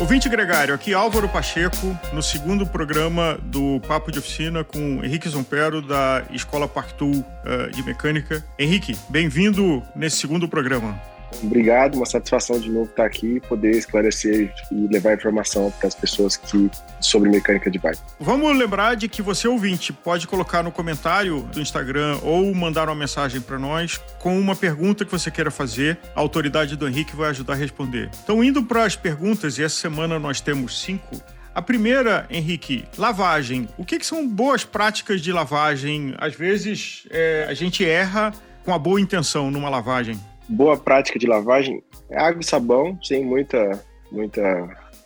Ouvinte Gregário, aqui Álvaro Pacheco, no segundo programa do Papo de Oficina com Henrique Zompero, da Escola Parktool uh, de Mecânica. Henrique, bem-vindo nesse segundo programa. Obrigado, uma satisfação de novo estar aqui, poder esclarecer e levar informação para as pessoas que sobre mecânica de bike. Vamos lembrar de que você ouvinte pode colocar no comentário do Instagram ou mandar uma mensagem para nós com uma pergunta que você queira fazer. A autoridade do Henrique vai ajudar a responder. Então, indo para as perguntas, e essa semana nós temos cinco. A primeira, Henrique, lavagem. O que, que são boas práticas de lavagem? Às vezes é, a gente erra com a boa intenção numa lavagem boa prática de lavagem é água e sabão, sem muita, muita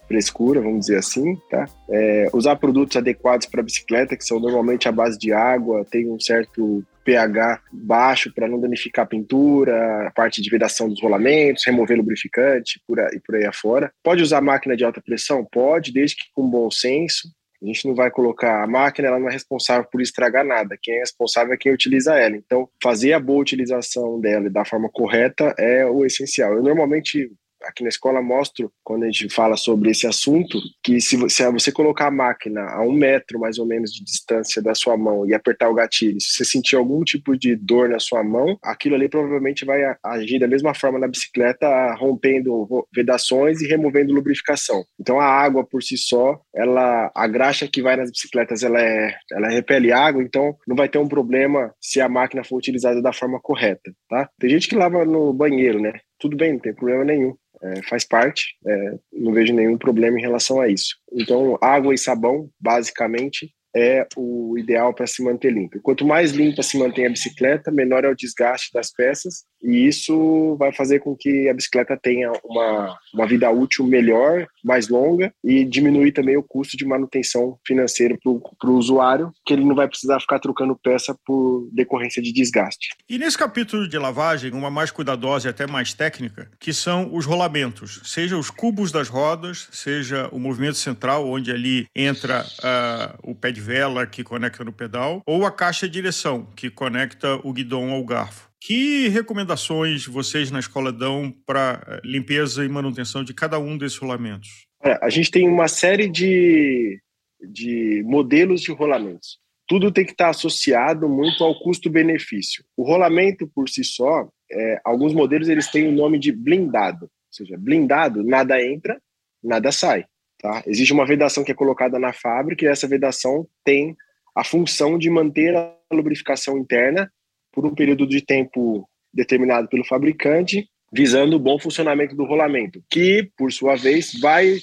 frescura, vamos dizer assim, tá? É, usar produtos adequados para bicicleta, que são normalmente à base de água, tem um certo pH baixo para não danificar a pintura, a parte de vedação dos rolamentos, remover lubrificante por aí, por aí afora. Pode usar máquina de alta pressão? Pode, desde que com bom senso. A gente não vai colocar a máquina, ela não é responsável por estragar nada. Quem é responsável é quem utiliza ela. Então, fazer a boa utilização dela da forma correta é o essencial. Eu normalmente aqui na escola mostro, quando a gente fala sobre esse assunto, que se você, colocar a máquina a um metro mais ou menos de distância da sua mão e apertar o gatilho, se você sentir algum tipo de dor na sua mão, aquilo ali provavelmente vai agir da mesma forma na bicicleta, rompendo vedações e removendo lubrificação. Então a água por si só, ela a graxa que vai nas bicicletas, ela é, ela repele água, então não vai ter um problema se a máquina for utilizada da forma correta, tá? Tem gente que lava no banheiro, né? Tudo bem, não tem problema nenhum é, faz parte, é, não vejo nenhum problema em relação a isso. Então, água e sabão, basicamente, é o ideal para se manter limpo. Quanto mais limpa se mantém a bicicleta, menor é o desgaste das peças e isso vai fazer com que a bicicleta tenha uma, uma vida útil melhor, mais longa e diminuir também o custo de manutenção financeira para o usuário, que ele não vai precisar ficar trocando peça por decorrência de desgaste. E nesse capítulo de lavagem, uma mais cuidadosa e até mais técnica, que são os rolamentos, seja os cubos das rodas, seja o movimento central, onde ali entra uh, o pé de vela que conecta no pedal, ou a caixa de direção, que conecta o guidão ao garfo. Que recomendações vocês na escola dão para eh, limpeza e manutenção de cada um desses rolamentos? É, a gente tem uma série de, de modelos de rolamentos. Tudo tem que estar associado muito ao custo-benefício. O rolamento por si só, é, alguns modelos eles têm o nome de blindado, ou seja, blindado, nada entra, nada sai. Tá? Existe uma vedação que é colocada na fábrica e essa vedação tem a função de manter a lubrificação interna por um período de tempo determinado pelo fabricante, visando o bom funcionamento do rolamento, que, por sua vez, vai,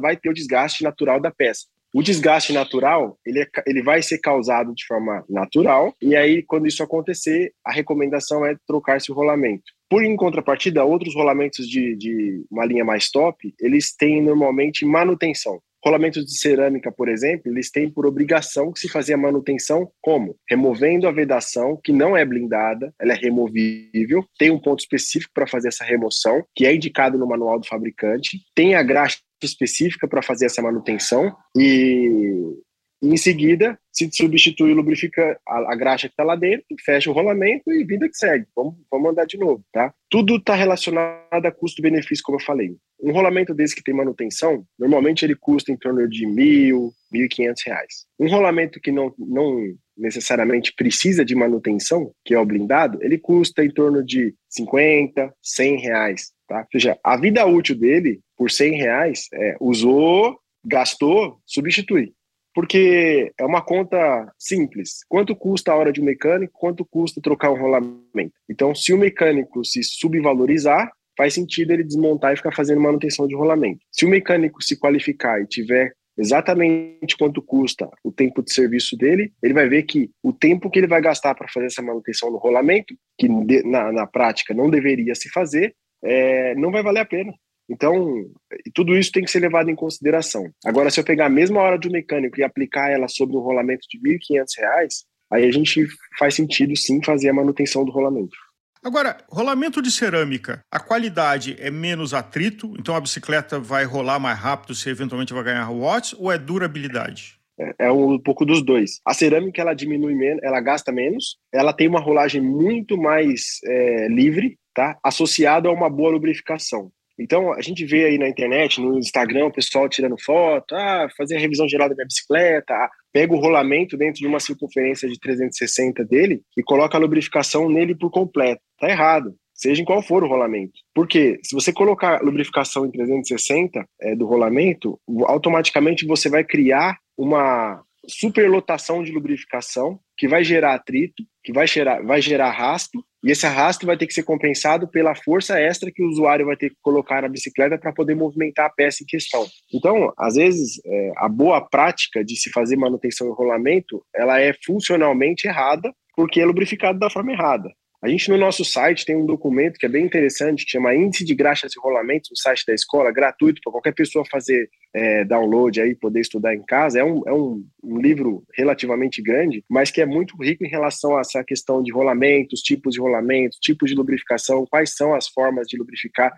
vai ter o desgaste natural da peça. O desgaste natural, ele, é, ele vai ser causado de forma natural, e aí, quando isso acontecer, a recomendação é trocar esse rolamento. Por em contrapartida, outros rolamentos de, de uma linha mais top, eles têm normalmente manutenção. Rolamentos de cerâmica, por exemplo, eles têm por obrigação que se fazer a manutenção como? Removendo a vedação, que não é blindada, ela é removível, tem um ponto específico para fazer essa remoção, que é indicado no manual do fabricante, tem a graxa específica para fazer essa manutenção e em seguida, se substitui o lubrificante, a, a graxa que está lá dentro, fecha o rolamento e vida que segue. Vamos, vamos andar de novo, tá? Tudo está relacionado a custo-benefício, como eu falei. Um rolamento desse que tem manutenção, normalmente ele custa em torno de mil, mil e quinhentos reais. Um rolamento que não, não necessariamente precisa de manutenção, que é o blindado, ele custa em torno de 50, 100 reais, tá? Ou seja, a vida útil dele, por 100 reais, é, usou, gastou, substitui porque é uma conta simples. Quanto custa a hora de um mecânico? Quanto custa trocar um rolamento? Então, se o mecânico se subvalorizar, faz sentido ele desmontar e ficar fazendo manutenção de rolamento. Se o mecânico se qualificar e tiver exatamente quanto custa o tempo de serviço dele, ele vai ver que o tempo que ele vai gastar para fazer essa manutenção no rolamento, que na, na prática não deveria se fazer, é, não vai valer a pena. Então, tudo isso tem que ser levado em consideração. Agora, se eu pegar a mesma hora de um mecânico e aplicar ela sobre um rolamento de R$ 1.500, aí a gente faz sentido sim fazer a manutenção do rolamento. Agora, rolamento de cerâmica, a qualidade é menos atrito, então a bicicleta vai rolar mais rápido, se eventualmente vai ganhar watts, ou é durabilidade? É, é um pouco dos dois. A cerâmica ela diminui menos, ela gasta menos, ela tem uma rolagem muito mais é, livre, tá? Associado a uma boa lubrificação. Então, a gente vê aí na internet, no Instagram, o pessoal tirando foto, ah, fazer a revisão geral da minha bicicleta, ah, pega o rolamento dentro de uma circunferência de 360 dele e coloca a lubrificação nele por completo. Tá errado seja em qual for o rolamento. Porque se você colocar lubrificação em 360 é, do rolamento, automaticamente você vai criar uma superlotação de lubrificação que vai gerar atrito, que vai gerar, vai gerar arrasto, e esse arrasto vai ter que ser compensado pela força extra que o usuário vai ter que colocar na bicicleta para poder movimentar a peça em questão. Então, às vezes, é, a boa prática de se fazer manutenção e rolamento, ela é funcionalmente errada, porque é lubrificado da forma errada. A gente no nosso site tem um documento que é bem interessante, que chama Índice de Graxas e Rolamentos, no site da escola, gratuito para qualquer pessoa fazer é, download aí, poder estudar em casa. É, um, é um, um, livro relativamente grande, mas que é muito rico em relação a essa questão de rolamentos, tipos de rolamentos, tipos de lubrificação, quais são as formas de lubrificar,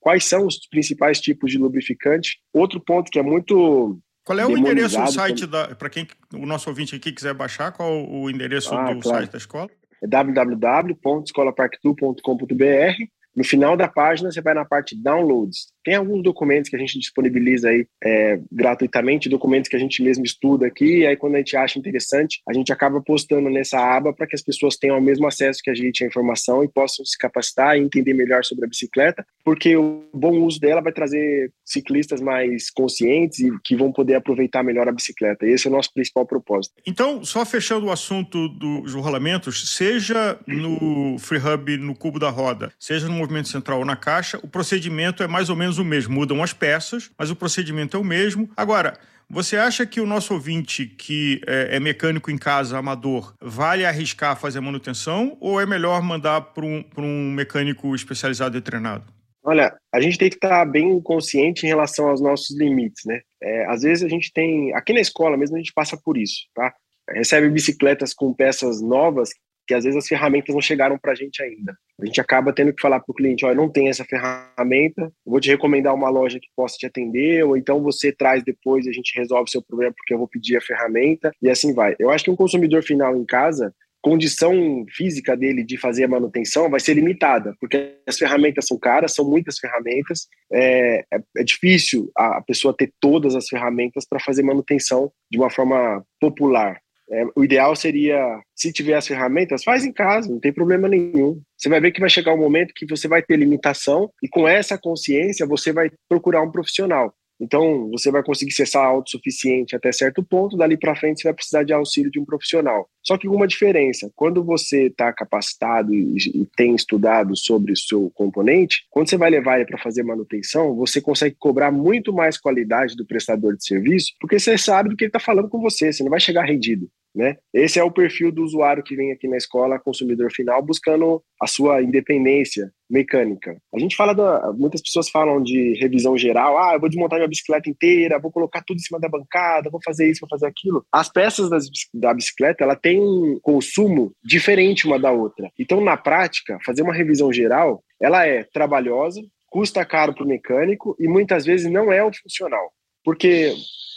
quais são os principais tipos de lubrificante. Outro ponto que é muito qual é o endereço do site da para quem o nosso ouvinte aqui quiser baixar? Qual o endereço ah, do claro. site da escola? É www.escolaparktu.com.br. No final da página, você vai na parte Downloads. Tem alguns documentos que a gente disponibiliza aí é, gratuitamente, documentos que a gente mesmo estuda aqui, e aí quando a gente acha interessante, a gente acaba postando nessa aba para que as pessoas tenham o mesmo acesso que a gente à informação e possam se capacitar e entender melhor sobre a bicicleta, porque o bom uso dela vai trazer ciclistas mais conscientes e que vão poder aproveitar melhor a bicicleta. Esse é o nosso principal propósito. Então, só fechando o assunto dos rolamentos, seja no Free Hub no cubo da roda, seja no movimento central na caixa, o procedimento é mais ou menos o mesmo. Mudam as peças, mas o procedimento é o mesmo. Agora, você acha que o nosso ouvinte que é, é mecânico em casa, amador, vale arriscar fazer a manutenção ou é melhor mandar para um, um mecânico especializado e treinado? Olha, a gente tem que estar bem consciente em relação aos nossos limites, né? É, às vezes a gente tem, aqui na escola mesmo a gente passa por isso, tá? Recebe bicicletas com peças novas que às vezes as ferramentas não chegaram para a gente ainda. A gente acaba tendo que falar para o cliente, olha, não tem essa ferramenta, vou te recomendar uma loja que possa te atender, ou então você traz depois e a gente resolve seu problema porque eu vou pedir a ferramenta, e assim vai. Eu acho que um consumidor final em casa, condição física dele de fazer a manutenção vai ser limitada, porque as ferramentas são caras, são muitas ferramentas, é, é, é difícil a pessoa ter todas as ferramentas para fazer manutenção de uma forma popular. É, o ideal seria, se tiver as ferramentas, faz em casa, não tem problema nenhum. Você vai ver que vai chegar um momento que você vai ter limitação e com essa consciência você vai procurar um profissional. Então, você vai conseguir ser autossuficiente até certo ponto, dali para frente você vai precisar de auxílio de um profissional. Só que uma diferença, quando você está capacitado e, e, tem estudado sobre o seu componente, quando você vai levar ele para fazer manutenção, você consegue cobrar muito mais qualidade do prestador de serviço, porque você sabe do que ele está falando com você, você não vai chegar rendido. Né? Esse é o perfil do usuário que vem aqui na escola, consumidor final, buscando a sua independência mecânica. A gente fala da, muitas pessoas falam de revisão geral, ah, eu vou desmontar minha bicicleta inteira, vou colocar tudo em cima da bancada, vou fazer isso, vou fazer aquilo. As peças das, da bicicleta, ela tem um consumo diferente uma da outra. Então, na prática, fazer uma revisão geral, ela é trabalhosa, custa caro para o mecânico e muitas vezes não é o funcional. Porque,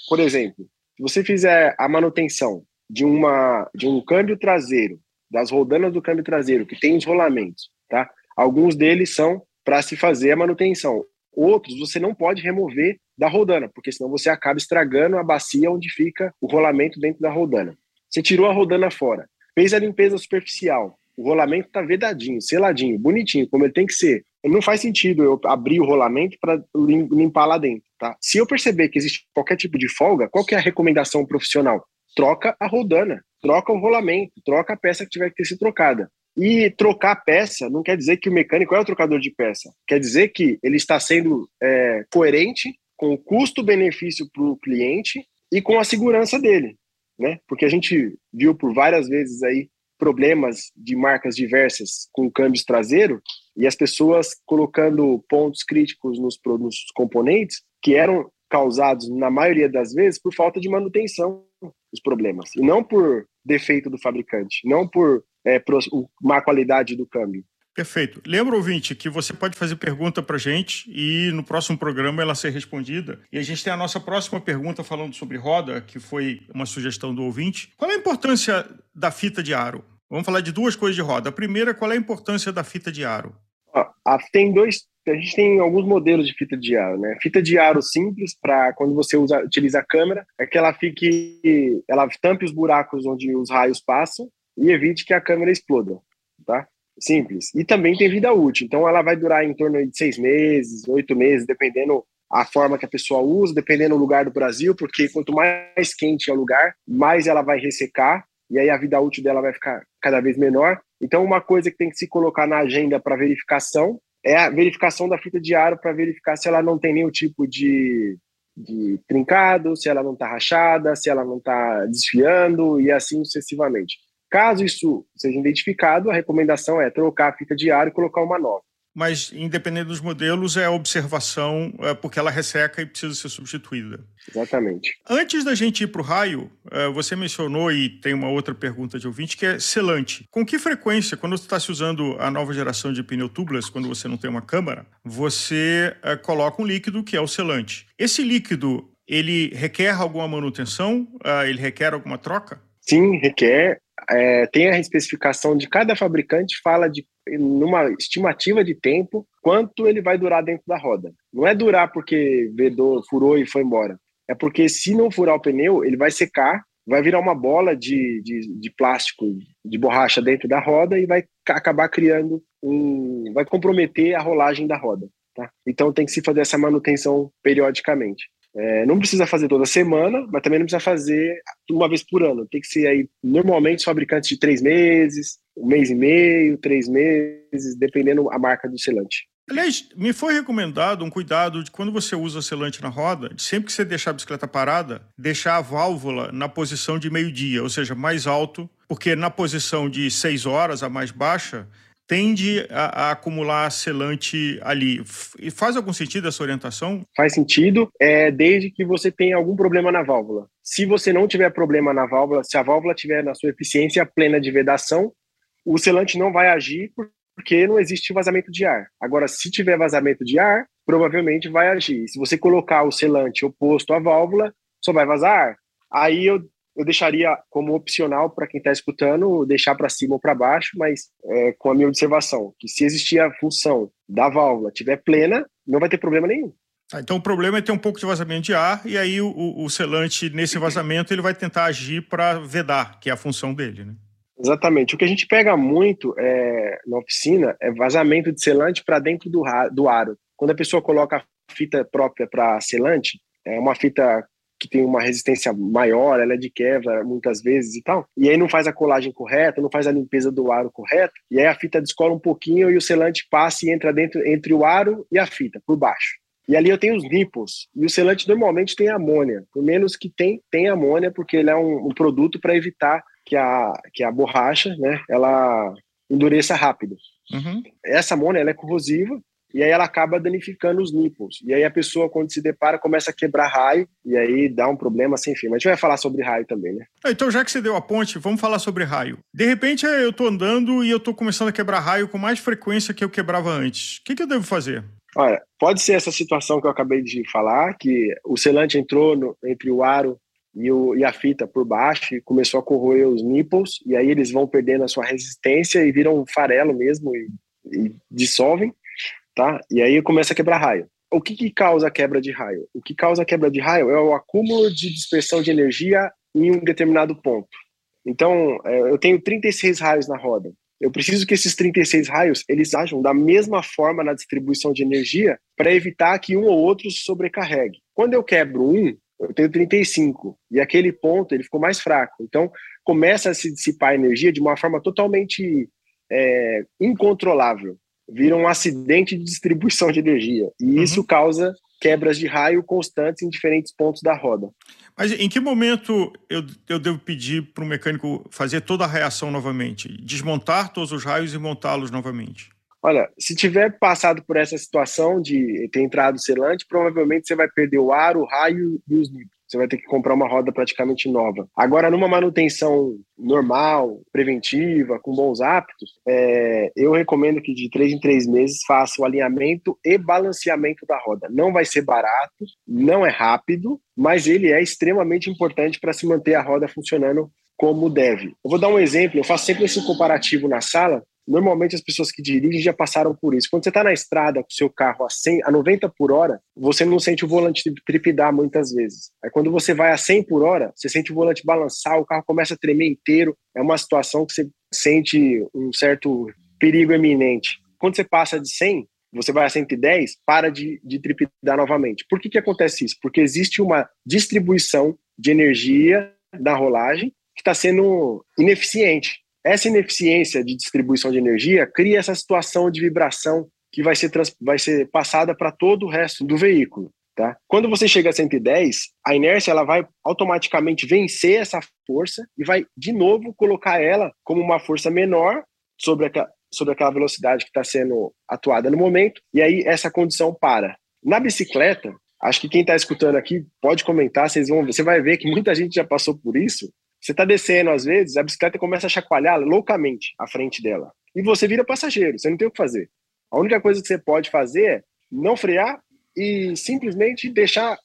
por exemplo, se você fizer a manutenção de, uma, de um câmbio traseiro, das rodanas do câmbio traseiro, que tem os rolamentos, tá? Alguns deles são para se fazer a manutenção. Outros você não pode remover da rodana, porque senão você acaba estragando a bacia onde fica o rolamento dentro da rodana. Você tirou a rodana fora, fez a limpeza superficial, o rolamento está vedadinho, seladinho, bonitinho, como ele tem que ser. Não faz sentido eu abrir o rolamento para limpar lá dentro, tá? Se eu perceber que existe qualquer tipo de folga, qual é a recomendação profissional? Troca a rodana, troca o rolamento, troca a peça que tiver que ter sido trocada. E trocar peça não quer dizer que o mecânico é o trocador de peça. Quer dizer que ele está sendo é, coerente com o custo-benefício para o cliente e com a segurança dele, né? Porque a gente viu por várias vezes aí problemas de marcas diversas com câmbios traseiro e as pessoas colocando pontos críticos nos, nos componentes que eram causados na maioria das vezes por falta de manutenção os problemas, e não por defeito do fabricante, não por é, má qualidade do câmbio. Perfeito. Lembra, ouvinte, que você pode fazer pergunta para gente e no próximo programa ela ser respondida. E a gente tem a nossa próxima pergunta falando sobre roda, que foi uma sugestão do ouvinte. Qual é a importância da fita de aro? Vamos falar de duas coisas de roda. A primeira, qual é a importância da fita de aro? tem dois a gente tem alguns modelos de fita de aro, né? Fita de aro simples para quando você usa, utiliza a câmera, é que ela fique, ela tampe os buracos onde os raios passam e evite que a câmera exploda, tá? Simples. E também tem vida útil, então ela vai durar em torno de seis meses, oito meses, dependendo a forma que a pessoa usa, dependendo do lugar do Brasil, porque quanto mais quente é o lugar, mais ela vai ressecar e aí a vida útil dela vai ficar cada vez menor. Então, uma coisa que tem que se colocar na agenda para verificação é a verificação da fita de aro para verificar se ela não tem nenhum tipo de, de trincado, se ela não está rachada, se ela não está desfiando e assim sucessivamente. Caso isso seja identificado, a recomendação é trocar a fita de aro e colocar uma nova mas independente dos modelos, é a observação, é, porque ela resseca e precisa ser substituída. Exatamente. Antes da gente ir para o raio, é, você mencionou, e tem uma outra pergunta de ouvinte, que é selante. Com que frequência, quando você está se usando a nova geração de pneu tubeless, quando você não tem uma câmara, você é, coloca um líquido que é o selante. Esse líquido, ele requer alguma manutenção? É, ele requer alguma troca? Sim, requer. É, tem a especificação de cada fabricante, fala de numa estimativa de tempo, quanto ele vai durar dentro da roda. Não é durar porque vedou, furou e foi embora. É porque se não furar o pneu, ele vai secar, vai virar uma bola de, de, de plástico, de borracha dentro da roda e vai acabar criando um. vai comprometer a rolagem da roda. Tá? Então tem que se fazer essa manutenção periodicamente. É, não precisa fazer toda semana, mas também não precisa fazer uma vez por ano. Tem que ser aí, normalmente, fabricantes de três meses, um mês e meio, três meses, dependendo a marca do selante. Aliás, me foi recomendado um cuidado de quando você usa selante na roda, de sempre que você deixar a bicicleta parada, deixar a válvula na posição de meio-dia, ou seja, mais alto, porque na posição de seis horas, a mais baixa, tende a, a, acumular selante ali. E faz algum sentido essa orientação? Faz sentido, é, desde que você tenha algum problema na válvula. Se você não tiver problema na válvula, se a válvula tiver na sua eficiência plena de vedação, o selante não vai agir porque não existe vazamento de ar. Agora, se tiver vazamento de ar, provavelmente vai agir. Se você colocar o selante oposto à válvula, só vai vazar ar. Aí eu eu deixaria como opcional para quem está escutando, deixar para cima ou para baixo, mas é, com a minha observação, que se existir a função da válvula tiver plena, não vai ter problema nenhum. Ah, então o problema é ter um pouco de vazamento de ar e aí o, o, selante nesse vazamento ele vai tentar agir para vedar, que é a função dele, né? Exatamente. O que a gente pega muito é, na oficina é vazamento de selante para dentro do, do aro. Quando a pessoa coloca a fita própria para selante, é uma fita que tem uma resistência maior, ela é de quebra muitas vezes e tal. E aí não faz a colagem correta, não faz a limpeza do aro correto, e aí a fita descola um pouquinho e o selante passa e entra dentro entre o aro e a fita, por baixo. E ali eu tenho os nipples. E o selante normalmente tem amônia, por menos que tem, tem amônia, porque ele é um, um produto para evitar que a, que a borracha, né, ela endureça rápido. Uhum. Essa amônia ela é corrosiva e aí ela acaba danificando os nipples. E aí a pessoa, quando se depara, começa a quebrar raio, e aí dá um problema sem fim. Mas a gente vai falar sobre raio também, né? Ah, então, já que você deu a ponte, vamos falar sobre raio. De repente, eu tô andando e eu tô começando a quebrar raio com mais frequência que eu quebrava antes. O que, que eu devo fazer? Olha, pode ser essa situação que eu acabei de falar, que o selante entrou no, entre o aro e, o, e, a fita por baixo e começou a corroer os nipples, e aí eles vão perdendo a sua resistência e viram um farelo mesmo e, e dissolvem tá? E aí começa a quebrar raio. O que, que causa a quebra de raio? O que causa a quebra de raio é o acúmulo de dispersão de energia em um determinado ponto. Então, é, eu tenho 36 raios na roda. Eu preciso que esses 36 raios eles ajam da mesma forma na distribuição de energia para evitar que um ou outro sobrecarregue. Quando eu quebro um, eu tenho 35 e aquele ponto ele ficou mais fraco. Então começa a se dissipar energia de uma forma totalmente é, incontrolável vira um acidente de distribuição de energia. E uhum. isso causa quebras de raio constantes em diferentes pontos da roda. Mas em que momento eu, eu devo pedir para o mecânico fazer toda a reação novamente? Desmontar todos os raios e montá-los novamente? Olha, se tiver passado por essa situação de ter entrado selante, provavelmente você vai perder o ar, o raio e os níveis você vai ter que comprar uma roda praticamente nova. Agora, numa manutenção normal, preventiva, com bons hábitos, é, eu recomendo que de três em três meses faça o alinhamento e balanceamento da roda. Não vai ser barato, não é rápido, mas ele é extremamente importante para se manter a roda funcionando como deve. Eu vou dar um exemplo, eu faço sempre esse comparativo na sala. Normalmente as pessoas que dirigem já passaram por isso. Quando você está na estrada com o seu carro a, 100, a 90 por hora, você não sente o volante tripidar muitas vezes. Aí quando você vai a 100 por hora, você sente o volante balançar, o carro começa a tremer inteiro. É uma situação que você sente um certo perigo eminente. Quando você passa de 100, você vai a 110, para de, de tripidar novamente. Por que, que acontece isso? Porque existe uma distribuição de energia da rolagem que está sendo ineficiente. Essa ineficiência de distribuição de energia cria essa situação de vibração que vai ser, trans, vai ser passada para todo o resto do veículo. Tá? Quando você chega a 110, a inércia ela vai automaticamente vencer essa força e vai de novo colocar ela como uma força menor sobre, a, sobre aquela velocidade que está sendo atuada no momento, e aí essa condição para. Na bicicleta, acho que quem está escutando aqui pode comentar, vocês vão, você vai ver que muita gente já passou por isso. Você está descendo, às vezes, a bicicleta começa a chacoalhar loucamente à frente dela. E você vira passageiro, você não tem o que fazer. A única coisa que você pode fazer é não frear e simplesmente deixar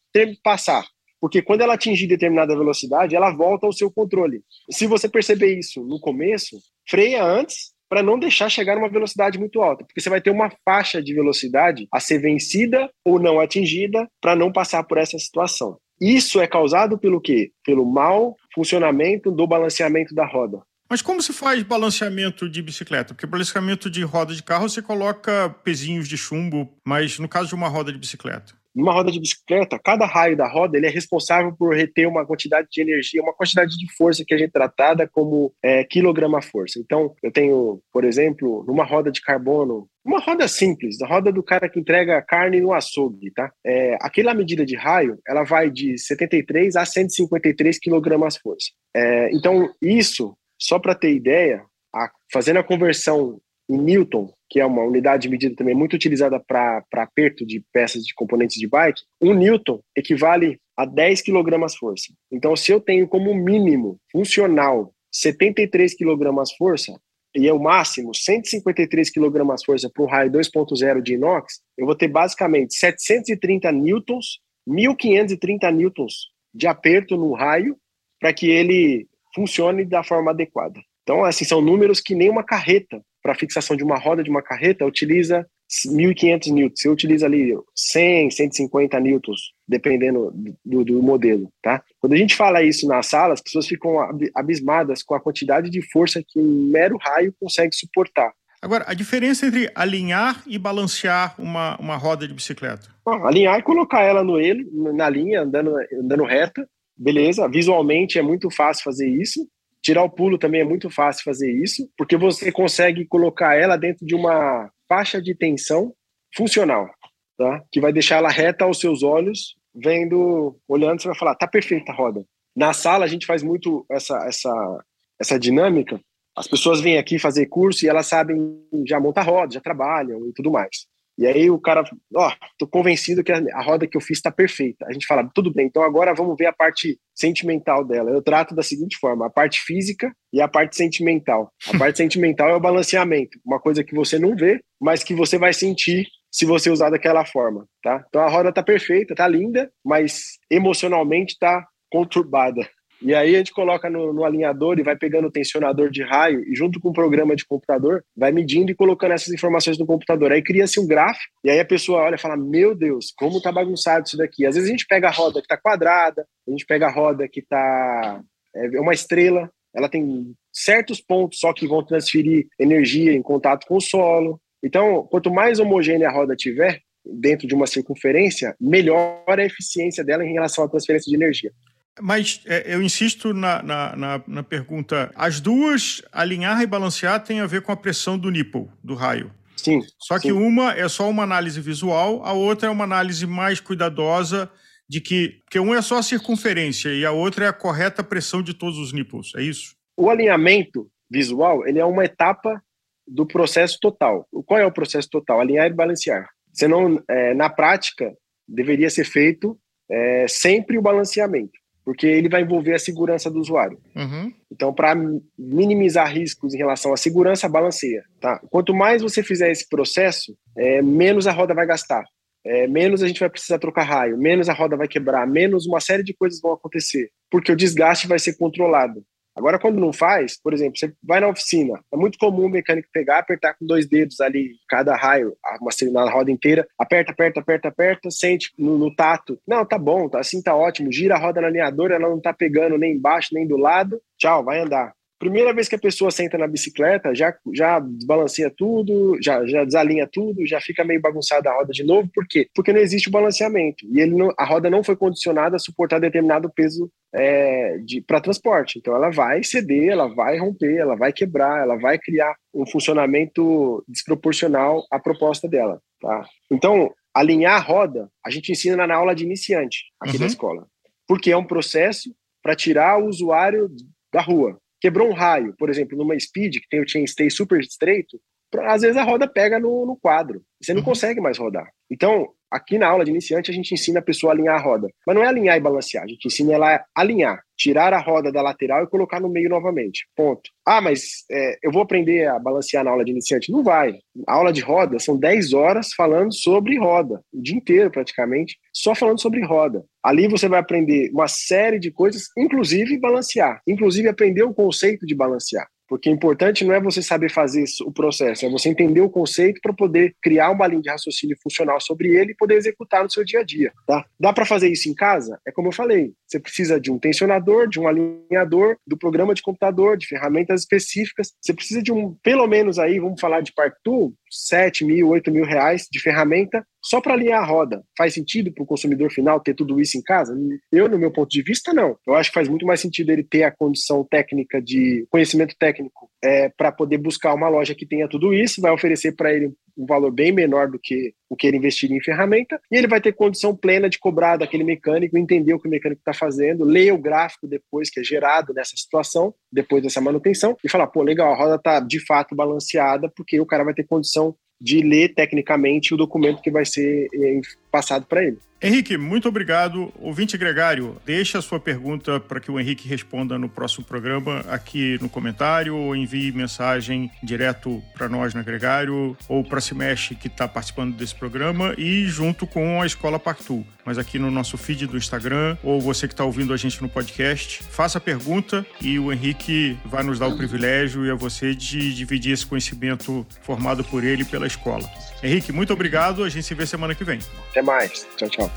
passar. Porque quando ela atingir determinada velocidade, ela volta ao seu controle. Se você perceber isso no começo, freia antes para não deixar chegar numa velocidade muito alta, porque você vai ter uma faixa de velocidade a ser vencida ou não atingida para não passar por essa situação. Isso é causado pelo quê? Pelo mau funcionamento do balanceamento da roda. Mas como se faz balanceamento de bicicleta? Porque balanceamento de roda de carro você coloca pezinhos de chumbo, mas no caso de uma roda de bicicleta? numa roda de bicicleta, cada raio da roda ele é responsável por reter uma quantidade de energia, uma quantidade de força que a gente é tratada como é, quilograma-força. Então, eu tenho, por exemplo, numa roda de carbono, uma roda simples, a roda do cara que entrega carne no açougue, tá? É, aquela medida de raio, ela vai de 73 a 153 quilogramas-força. É, então, isso, só para ter ideia, a, fazendo a conversão em Newton, que é uma unidade de medida também muito utilizada para aperto de peças de componentes de bike, um Newton equivale a 10 kg força. Então, se eu tenho como mínimo funcional 73 kg força, e é o máximo 153 kg força para um raio 2.0 de inox, eu vou ter basicamente 730 newtons, 1530 newtons de aperto no raio para que ele funcione da forma adequada. Então, assim, são números que nem uma carreta para fixação de uma roda de uma carreta utiliza 1.500 newtons. Você utiliza ali 100, 150 newtons, dependendo do, do, modelo, tá? Quando a gente fala isso na sala, as pessoas ficam abismadas com a quantidade de força que um mero raio consegue suportar. Agora, a diferença entre alinhar e balancear uma, uma roda de bicicleta? Bom, alinhar é colocar ela no ele, na linha, andando, andando reta, beleza. Visualmente é muito fácil fazer isso. Tirar o pulo também é muito fácil fazer isso, porque você consegue colocar ela dentro de uma faixa de tensão funcional, tá? Que vai deixar ela reta aos seus olhos, vendo, olhando, você vai falar, tá perfeita a roda. Na sala a gente faz muito essa essa essa dinâmica. As pessoas vêm aqui fazer curso e elas sabem já montar roda, já trabalham e tudo mais. E aí o cara, ó, oh, tô convencido que a roda que eu fiz está perfeita. A gente fala, tudo bem, então agora vamos ver a parte sentimental dela. Eu trato da seguinte forma: a parte física e a parte sentimental. A parte sentimental é o balanceamento, uma coisa que você não vê, mas que você vai sentir se você usar daquela forma, tá? Então a roda tá perfeita, tá linda, mas emocionalmente tá conturbada. E aí a gente coloca no, no, alinhador e vai pegando o tensionador de raio e junto com o programa de computador vai medindo e colocando essas informações no computador. Aí cria-se um gráfico e aí a pessoa olha e fala: Meu Deus, como tá bagunçado isso daqui. Às vezes a gente pega a roda que tá quadrada, a gente pega a roda que tá é uma estrela, ela tem certos pontos só que vão transferir energia em contato com o solo. Então, quanto mais homogênea a roda tiver dentro de uma circunferência, melhor a eficiência dela em relação à transferência de energia. Mas é, eu insisto na, na, na, na, pergunta: as duas, alinhar e balancear, tem a ver com a pressão do nipple, do raio. Sim. Só que uma é só uma análise visual, a outra é uma análise mais cuidadosa de que. Porque um é só a circunferência e a outra é a correta pressão de todos os nipples, é isso? O alinhamento visual ele é uma etapa do processo total. Qual é o processo total? Alinhar e balancear. Senão, é, na prática, deveria ser feito é, sempre o balanceamento porque ele vai envolver a segurança do usuário. Uhum. Então, para minimizar riscos em relação à segurança, balanceia. Tá? Quanto mais você fizer esse processo, é, menos a roda vai gastar, é, menos a gente vai precisar trocar raio, menos a roda vai quebrar, menos uma série de coisas vão acontecer, porque o desgaste vai ser controlado. Agora, quando não faz, por exemplo, você vai na oficina, é muito comum o mecânico pegar, apertar com dois dedos ali, cada raio, uma na roda inteira, aperta, aperta, aperta, aperta, sente no, no, tato. Não, tá bom, tá, assim tá ótimo. Gira a roda na alinhadora, ela não tá pegando nem embaixo, nem do lado. Tchau, vai andar. Primeira vez que a pessoa senta na bicicleta, já, já desbalanceia tudo, já, já desalinha tudo, já fica meio bagunçada a roda de novo. Por quê? Porque não existe o balanceamento. E ele não, a roda não foi condicionada a suportar determinado peso é, para transporte. Então ela vai ceder, ela vai romper, ela vai quebrar, ela vai criar um funcionamento desproporcional à proposta dela. Tá? Então, alinhar a roda, a gente ensina na aula de iniciante aqui uhum. da escola. Porque é um processo para tirar o usuário da rua quebrou um raio, por exemplo, numa speed que tem o chainstay super estreito, às vezes a roda pega no, no quadro, você não uhum. consegue mais rodar. Então, aqui na aula de iniciante, a gente ensina a pessoa a alinhar a roda. Mas não é alinhar e balancear, a gente ensina ela a alinhar, tirar a roda da lateral e colocar no meio novamente. Ponto. Ah, mas é, eu vou aprender a balancear na aula de iniciante? Não vai. A aula de roda são 10 horas falando sobre roda, o dia inteiro praticamente, só falando sobre roda. Ali você vai aprender uma série de coisas, inclusive balancear, inclusive aprender o conceito de balancear. Porque o importante não é você saber fazer o processo, é você entender o conceito para poder criar uma linha de raciocínio funcional sobre ele e poder executar no seu dia a dia. Tá? Dá para fazer isso em casa? É como eu falei, você precisa de um tensionador, de um alinhador, do programa de computador, de ferramentas específicas. Você precisa de um, pelo menos aí, vamos falar de Part 2, 7 mil, 8 mil reais de ferramenta só para alinhar a roda. Faz sentido para o consumidor final ter tudo isso em casa? Eu, no meu ponto de vista, não. Eu acho que faz muito mais sentido ele ter a condição técnica de conhecimento técnico é, para poder buscar uma loja que tenha tudo isso, vai oferecer para ele um valor bem menor do que o que ele investiria em ferramenta, e ele vai ter condição plena de cobrar daquele mecânico, entender o que o mecânico está fazendo, ler o gráfico depois que é gerado nessa situação, depois dessa manutenção, e falar, pô, legal, a roda está de fato balanceada, porque o cara vai ter condição de ler tecnicamente o documento que vai ser eh, passado para ele. Henrique, muito obrigado. Ouvinte Gregário, deixa a sua pergunta para que o Henrique responda no próximo programa aqui no comentário ou envie mensagem direto para nós na Gregário ou para a Cimesh que está participando desse programa e junto com a Escola Pactu. Mas aqui no nosso feed do Instagram ou você que está ouvindo a gente no podcast, faça a pergunta e o Henrique vai nos dar o privilégio e a você de dividir esse conhecimento formado por ele pela escola. Henrique, muito obrigado. A gente se vê semana que vem. Até mais. Tchau, tchau.